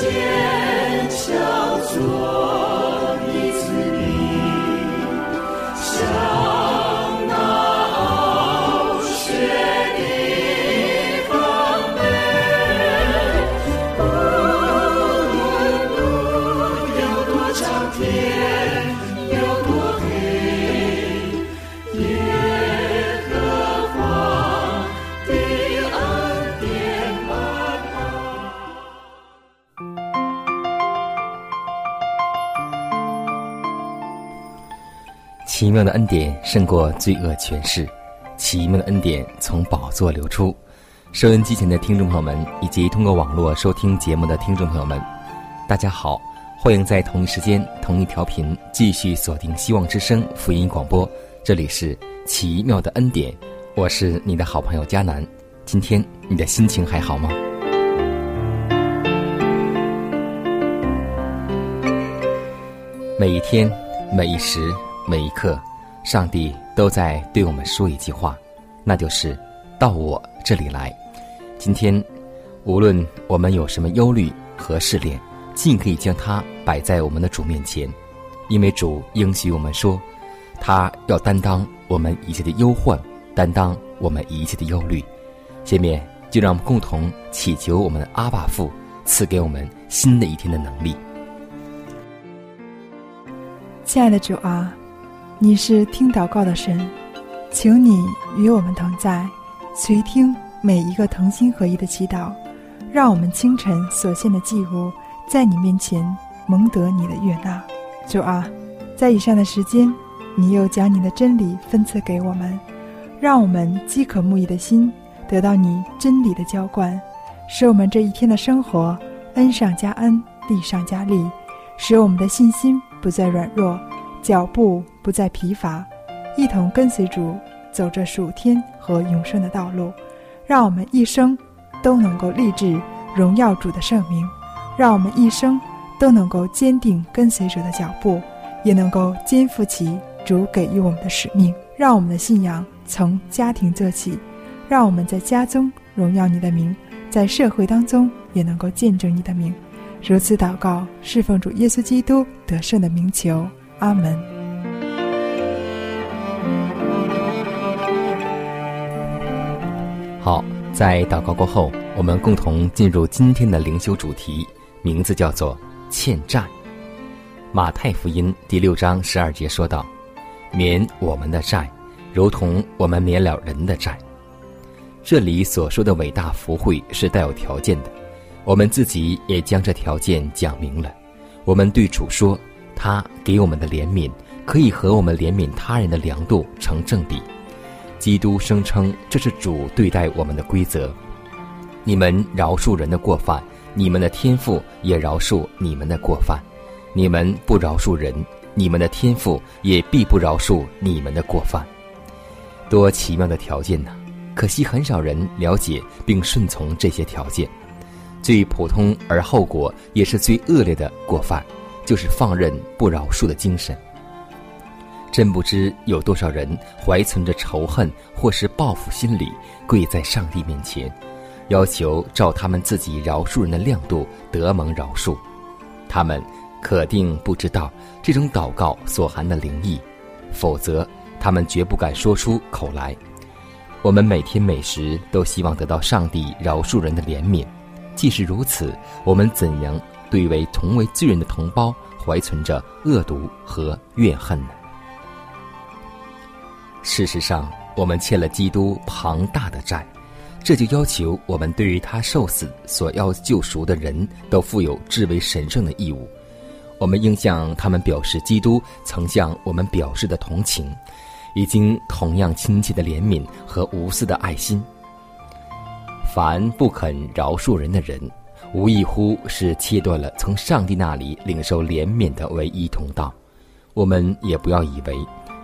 坚强做。奇妙的恩典胜过罪恶权势，奇妙的恩典从宝座流出。收音机前的听众朋友们，以及通过网络收听节目的听众朋友们，大家好，欢迎在同一时间、同一调频继续锁定希望之声福音广播。这里是奇妙的恩典，我是你的好朋友佳楠。今天你的心情还好吗？每一天，每一时。每一刻，上帝都在对我们说一句话，那就是“到我这里来”。今天，无论我们有什么忧虑和试炼，尽可以将它摆在我们的主面前，因为主应许我们说，他要担当我们一切的忧患，担当我们一切的忧虑。下面就让我们共同祈求我们的阿爸父赐给我们新的一天的能力。亲爱的主啊。你是听祷告的神，请你与我们同在，随听每一个同心合一的祈祷，让我们清晨所献的祭物在你面前蒙得你的悦纳。主啊，在以上的时间，你又将你的真理分赐给我们，让我们饥渴慕义的心得到你真理的浇灌，使我们这一天的生活恩上加恩，利上加利，使我们的信心不再软弱。脚步不再疲乏，一同跟随主走着属天和永生的道路，让我们一生都能够立志荣耀主的圣名，让我们一生都能够坚定跟随者的脚步，也能够肩负起主给予我们的使命，让我们的信仰从家庭做起，让我们在家中荣耀你的名，在社会当中也能够见证你的名。如此祷告，侍奉主耶稣基督得胜的名求。阿门。好，在祷告过后，我们共同进入今天的灵修主题，名字叫做“欠债”。马太福音第六章十二节说道：“免我们的债，如同我们免了人的债。”这里所说的伟大福惠是带有条件的，我们自己也将这条件讲明了。我们对主说。他给我们的怜悯，可以和我们怜悯他人的量度成正比。基督声称这是主对待我们的规则：你们饶恕人的过犯，你们的天赋也饶恕你们的过犯；你们不饶恕人，你们的天赋也必不饶恕你们的过犯。多奇妙的条件呢！可惜很少人了解并顺从这些条件。最普通而后果也是最恶劣的过犯。就是放任不饶恕的精神。真不知有多少人怀存着仇恨或是报复心理，跪在上帝面前，要求照他们自己饶恕人的量度得蒙饶恕。他们可定不知道这种祷告所含的灵意，否则他们绝不敢说出口来。我们每天每时都希望得到上帝饶恕人的怜悯，既是如此，我们怎样？对为同为罪人的同胞怀存着恶毒和怨恨呢？事实上，我们欠了基督庞大的债，这就要求我们对于他受死所要救赎的人都负有至为神圣的义务。我们应向他们表示基督曾向我们表示的同情，已经同样亲切的怜悯和无私的爱心。凡不肯饶恕人的人，无异乎是切断了从上帝那里领受怜悯的唯一通道。我们也不要以为，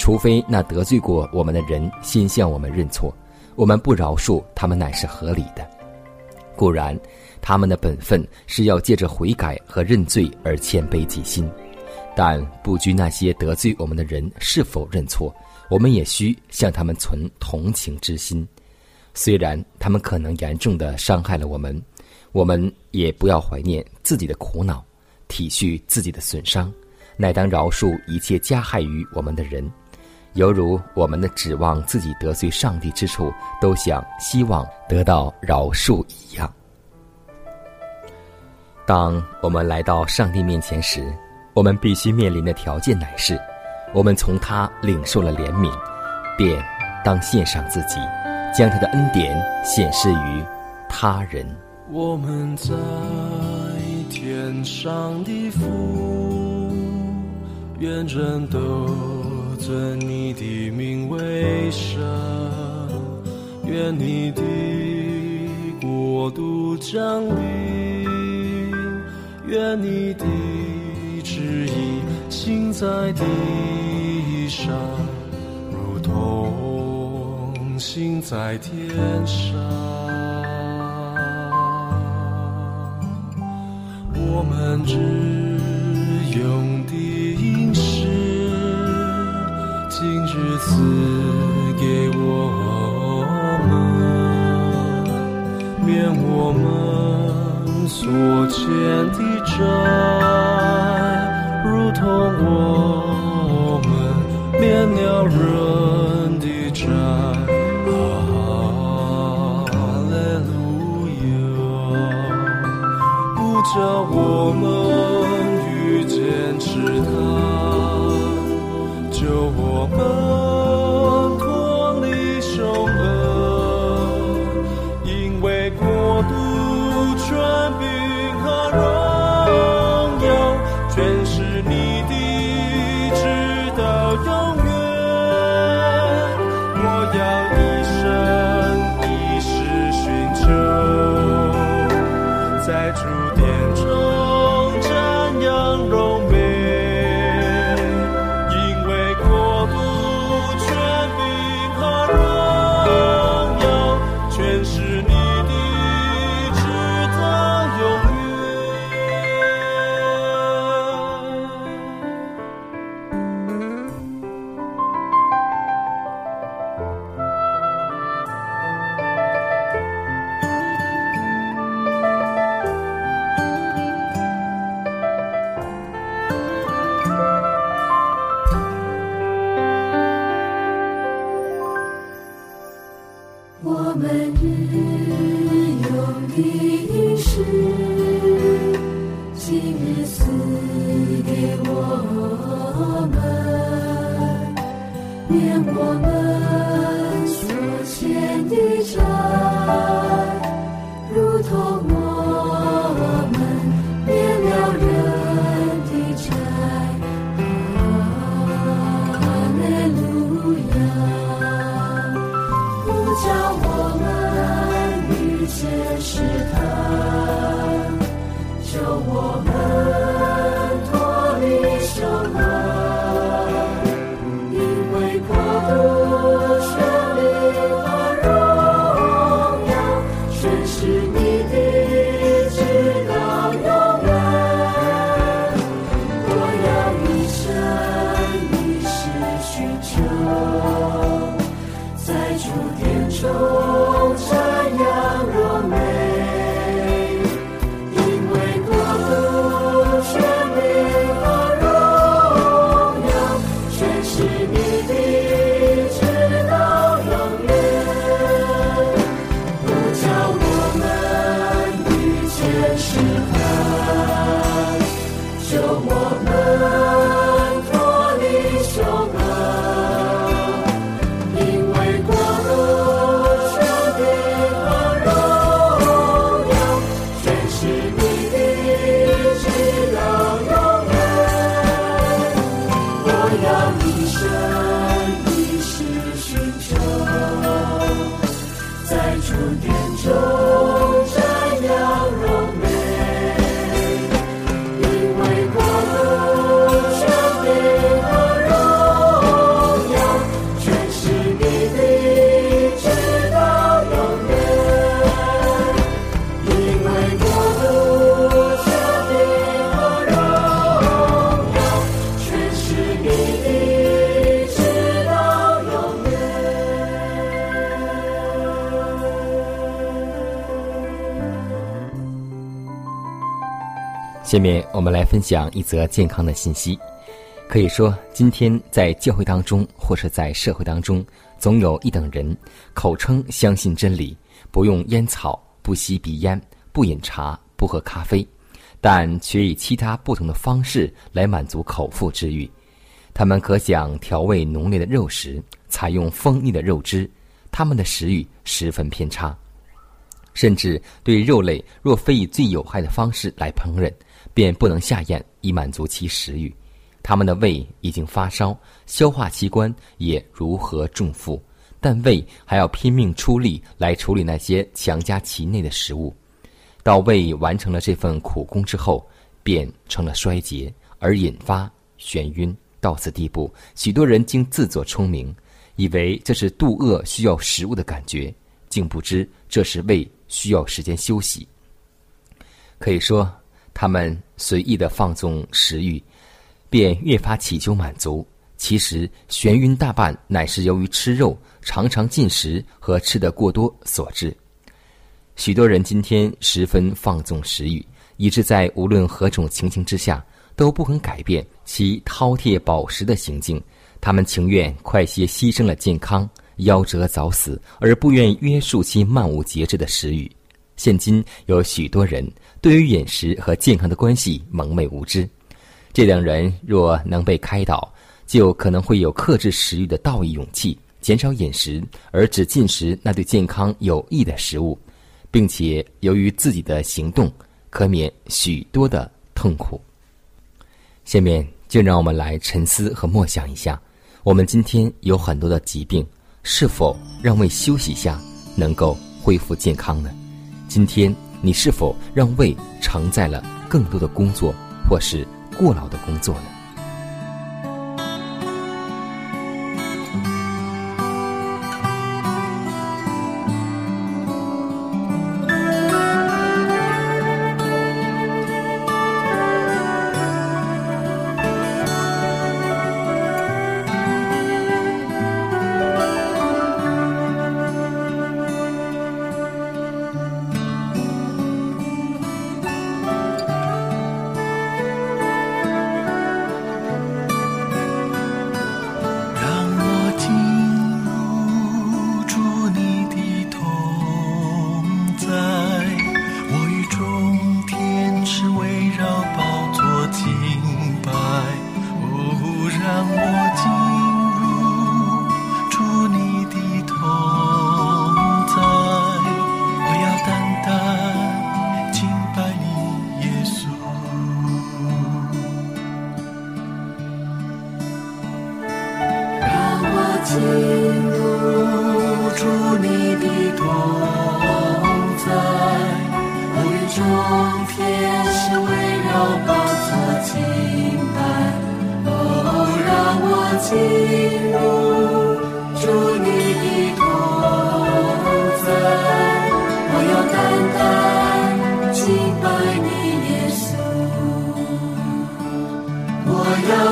除非那得罪过我们的人先向我们认错，我们不饶恕他们乃是合理的。固然，他们的本分是要借着悔改和认罪而谦卑己心，但不拘那些得罪我们的人是否认错，我们也需向他们存同情之心。虽然他们可能严重的伤害了我们，我们也不要怀念自己的苦恼，体恤自己的损伤。乃当饶恕一切加害于我们的人，犹如我们的指望自己得罪上帝之处，都想希望得到饶恕一样。当我们来到上帝面前时，我们必须面临的条件乃是：我们从他领受了怜悯，便当献上自己，将他的恩典显示于他人。我们在天上的父。愿人都尊你的名为圣，愿你的国度降临，愿你的旨意行在地上，如同行在天上。我们只用赐给我们，免我们所欠的债，如同我们免了人的债。哈利路亚，不叫我们遇见试探，下面我们来分享一则健康的信息。可以说，今天在教会当中，或是在社会当中，总有一等人口称相信真理，不用烟草，不吸鼻烟，不饮茶，不喝咖啡，但却以其他不同的方式来满足口腹之欲。他们可想调味浓烈的肉食，采用锋利的肉汁，他们的食欲十分偏差，甚至对肉类若非以最有害的方式来烹饪。便不能下咽以满足其食欲，他们的胃已经发烧，消化器官也如何重负，但胃还要拼命出力来处理那些强加其内的食物。到胃完成了这份苦工之后，便成了衰竭，而引发眩晕。到此地步，许多人竟自作聪明，以为这是肚饿需要食物的感觉，竟不知这是胃需要时间休息。可以说。他们随意的放纵食欲，便越发祈求满足。其实眩晕大半乃是由于吃肉常常进食和吃得过多所致。许多人今天十分放纵食欲，以致在无论何种情形之下都不肯改变其饕餮饱食的行径。他们情愿快些牺牲了健康，夭折早死，而不愿约束其漫无节制的食欲。现今有许多人对于饮食和健康的关系蒙昧无知，这等人若能被开导，就可能会有克制食欲的道义勇气，减少饮食，而只进食那对健康有益的食物，并且由于自己的行动，可免许多的痛苦。下面就让我们来沉思和默想一下：我们今天有很多的疾病，是否让胃休息一下能够恢复健康呢？今天你是否让胃承载了更多的工作，或是过劳的工作呢？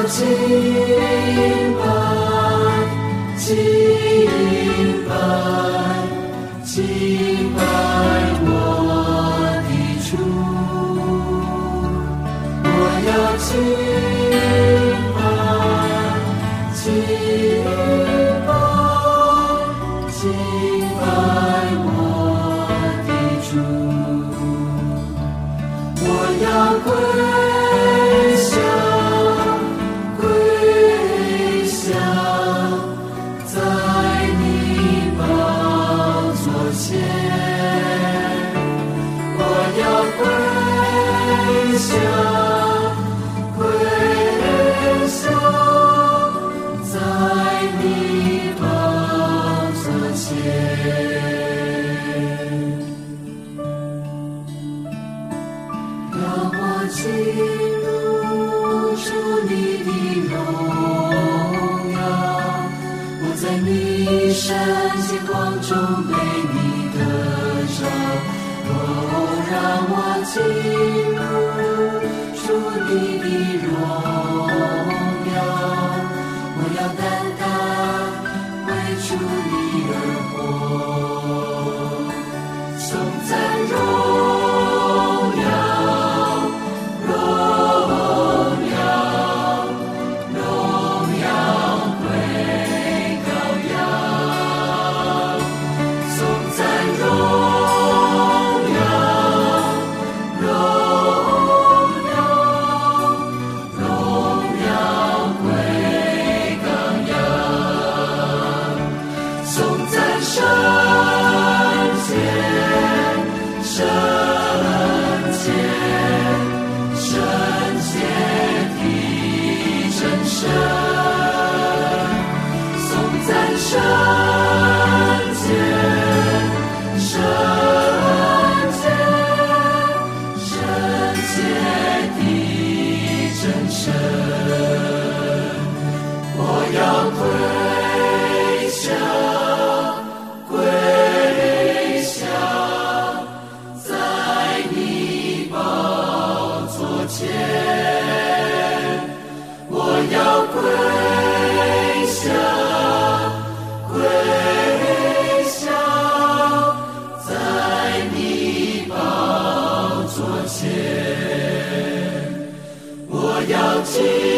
颂 see. ti.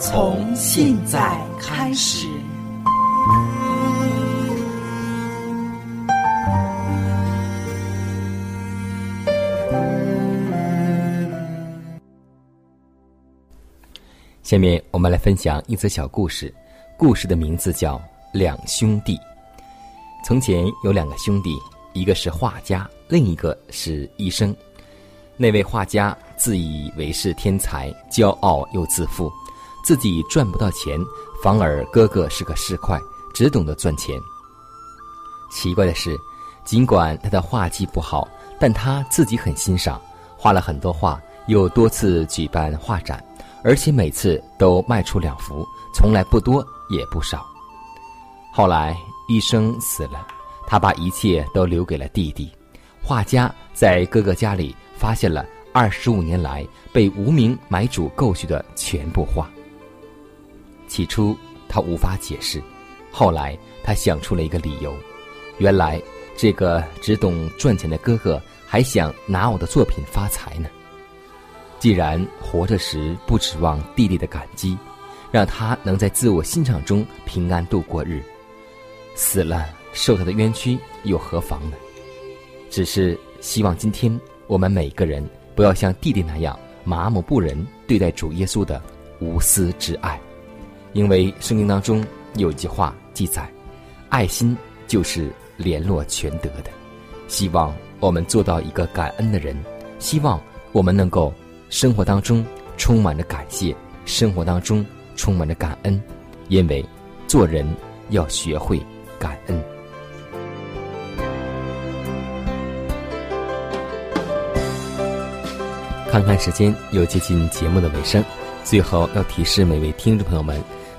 从现在开始。下面我们来分享一则小故事，故事的名字叫《两兄弟》。从前有两个兄弟，一个是画家，另一个是医生。那位画家自以为是天才，骄傲又自负，自己赚不到钱，反而哥哥是个市侩，只懂得赚钱。奇怪的是，尽管他的画技不好，但他自己很欣赏，画了很多画，又多次举办画展。而且每次都卖出两幅，从来不多也不少。后来医生死了，他把一切都留给了弟弟。画家在哥哥家里发现了二十五年来被无名买主购去的全部画。起初他无法解释，后来他想出了一个理由：原来这个只懂赚钱的哥哥还想拿我的作品发财呢。既然活着时不指望弟弟的感激，让他能在自我欣赏中平安度过日，死了受他的冤屈又何妨呢？只是希望今天我们每个人不要像弟弟那样麻木不仁对待主耶稣的无私之爱，因为圣经当中有一句话记载：“爱心就是联络全德的。”希望我们做到一个感恩的人，希望我们能够。生活当中充满着感谢，生活当中充满着感恩，因为做人要学会感恩。看看时间，又接近节目的尾声。最后要提示每位听众朋友们，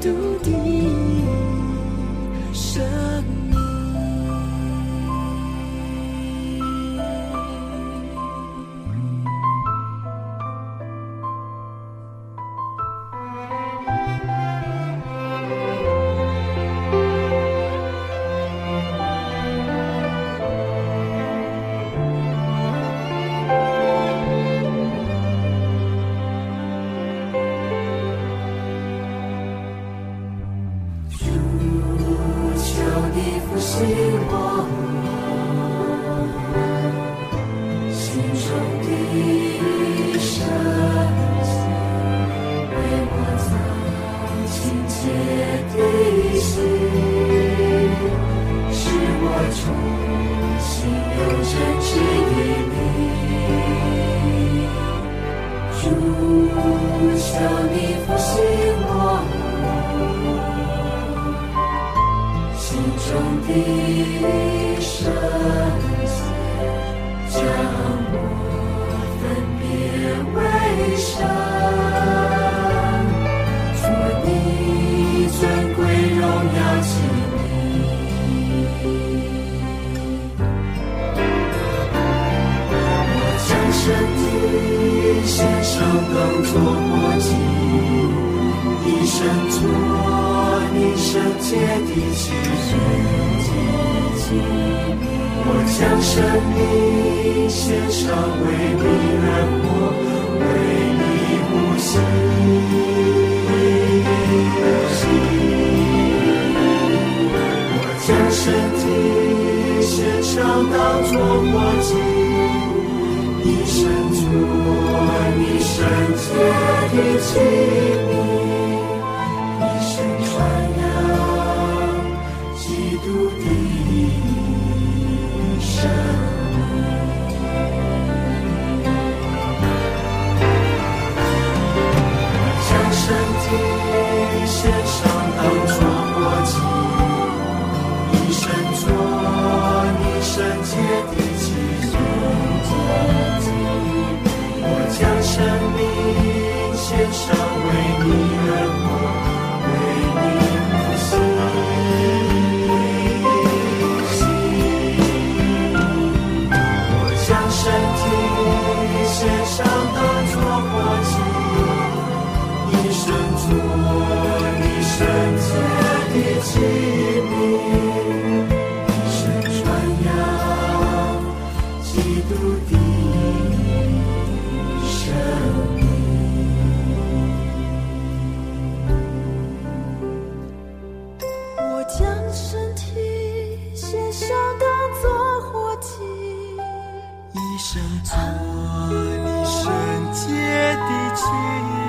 笃定有你复兴我。心中的献上当作活祭，一生做你圣洁的器皿。我将生命献上，为你而活，为你呼吸。洁体献上当作活祭，一生做你圣洁的器皿，一生传扬基督的生命。我将身体献上，当作活祭，一生做心。